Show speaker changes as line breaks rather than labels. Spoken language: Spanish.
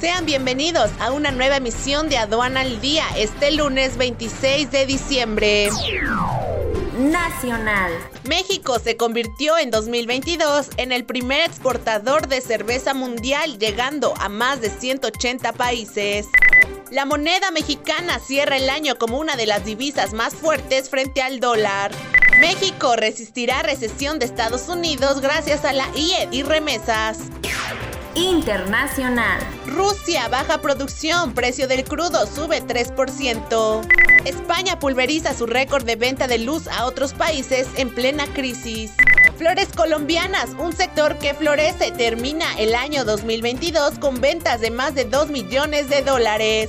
Sean bienvenidos a una nueva emisión de Aduana al Día este lunes 26 de diciembre.
Nacional.
México se convirtió en 2022 en el primer exportador de cerveza mundial, llegando a más de 180 países. La moneda mexicana cierra el año como una de las divisas más fuertes frente al dólar. México resistirá recesión de Estados Unidos gracias a la IED y remesas.
Internacional.
Rusia baja producción, precio del crudo sube 3%. España pulveriza su récord de venta de luz a otros países en plena crisis. Flores colombianas, un sector que florece, termina el año 2022 con ventas de más de 2 millones de dólares.